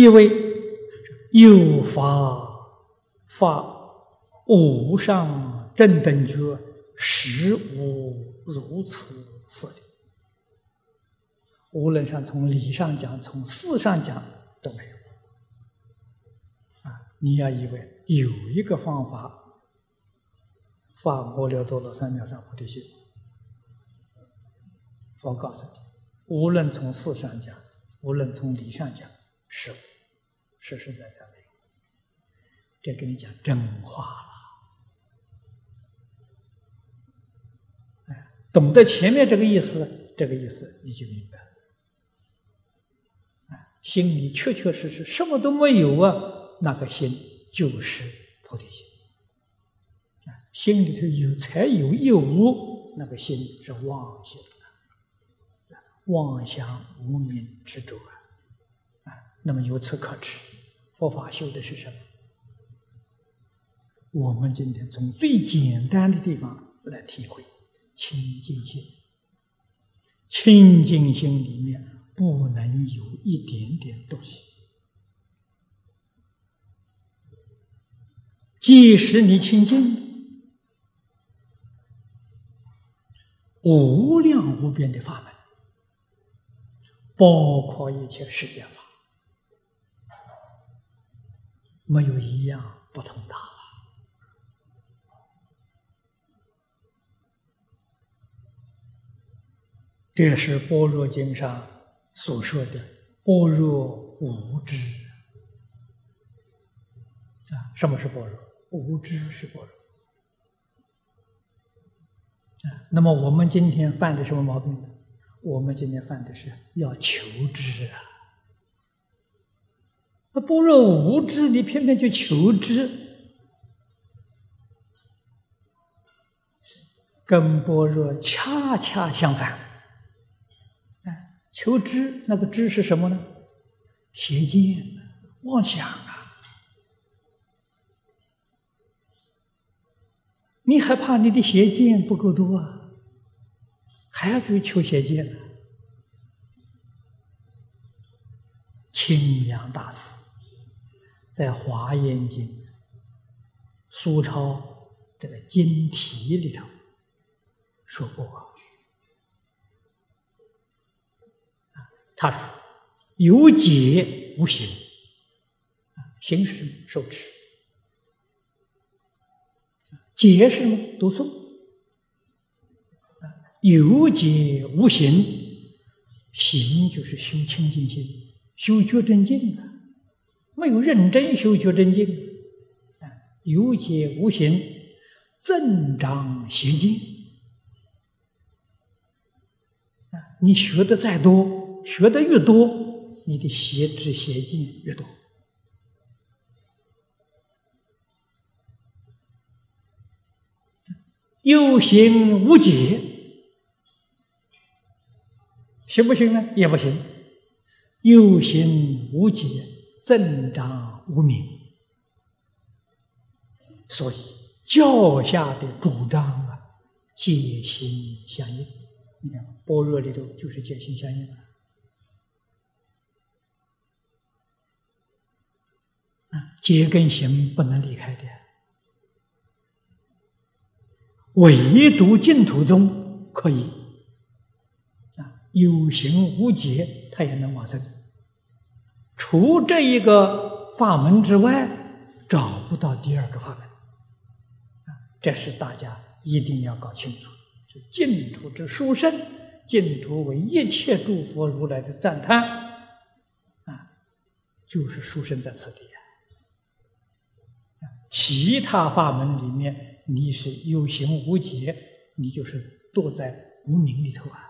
意为有法发无上正等觉，实无如此事理。无论上从理上讲，从事上讲都没有。啊，你要以为有一个方法发阿耨多罗三藐三菩提心，佛告诉你，无论从事上讲，无论从理上讲，是实实在在没有。这跟你讲真话了。哎，懂得前面这个意思，这个意思你就明白了。心里确确实实什么都没有啊，那个心就是菩提心。心里头有财有有无，那个心是妄心妄想无明执着啊。那么由此可知，佛法修的是什么？我们今天从最简单的地方来体会清净心，清净心里面。不能有一点点东西。即使你清净，无量无边的法门，包括一切世间法，没有一样不通达了。这是《般若经》上。所说的般若无知啊，什么是般若？无知是般若啊。那么我们今天犯的什么毛病呢？我们今天犯的是要求知啊。那般若无知，你偏偏去求知，跟般若恰恰相反。哎求知，那个知是什么呢？邪见、妄想啊！你还怕你的邪见不够多啊？还要去求邪见？清凉大师在《华严经》苏超这个经题里头说过。他说：“有解无行，行是什么？受持。解是什么？读诵。有解无行，行就是修清净心，修觉真经啊。没有认真修觉真经，啊，有解无行，增长邪见。啊，你学的再多。”学的越多，你的邪知邪见越多。有行无解，行不行呢？也不行。有行无解，增长无明。所以教下的主张啊，戒心相应。你看，般若里头就是戒心相应啊。戒跟行不能离开的，唯独净土宗可以，有形无戒，他也能往生。除这一个法门之外，找不到第二个法门，这是大家一定要搞清楚。就净土之殊胜，净土为一切诸佛如来的赞叹啊，就是殊胜在此地啊。其他法门里面，你是有形无解，你就是堕在无明里头啊。